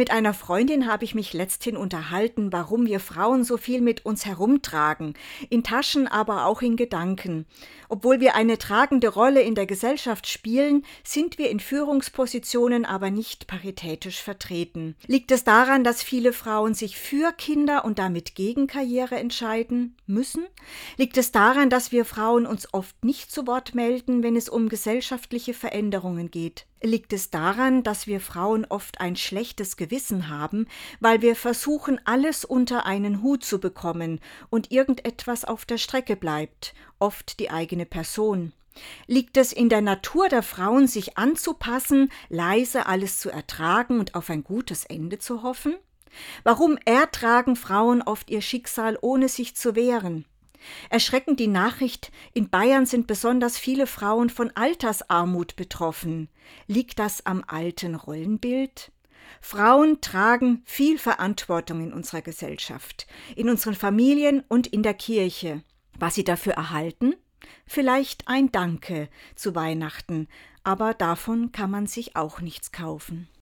Mit einer Freundin habe ich mich letzthin unterhalten, warum wir Frauen so viel mit uns herumtragen, in Taschen, aber auch in Gedanken. Obwohl wir eine tragende Rolle in der Gesellschaft spielen, sind wir in Führungspositionen aber nicht paritätisch vertreten. Liegt es daran, dass viele Frauen sich für Kinder und damit gegen Karriere entscheiden müssen? Liegt es daran, dass wir Frauen uns oft nicht zu Wort melden, wenn es um gesellschaftliche Veränderungen geht? Liegt es daran, dass wir Frauen oft ein schlechtes Gewissen haben, weil wir versuchen, alles unter einen Hut zu bekommen und irgendetwas auf der Strecke bleibt, oft die eigene Person? Liegt es in der Natur der Frauen, sich anzupassen, leise alles zu ertragen und auf ein gutes Ende zu hoffen? Warum ertragen Frauen oft ihr Schicksal, ohne sich zu wehren? Erschreckend die Nachricht, in Bayern sind besonders viele Frauen von Altersarmut betroffen. Liegt das am alten Rollenbild? Frauen tragen viel Verantwortung in unserer Gesellschaft, in unseren Familien und in der Kirche. Was sie dafür erhalten? Vielleicht ein Danke zu Weihnachten, aber davon kann man sich auch nichts kaufen.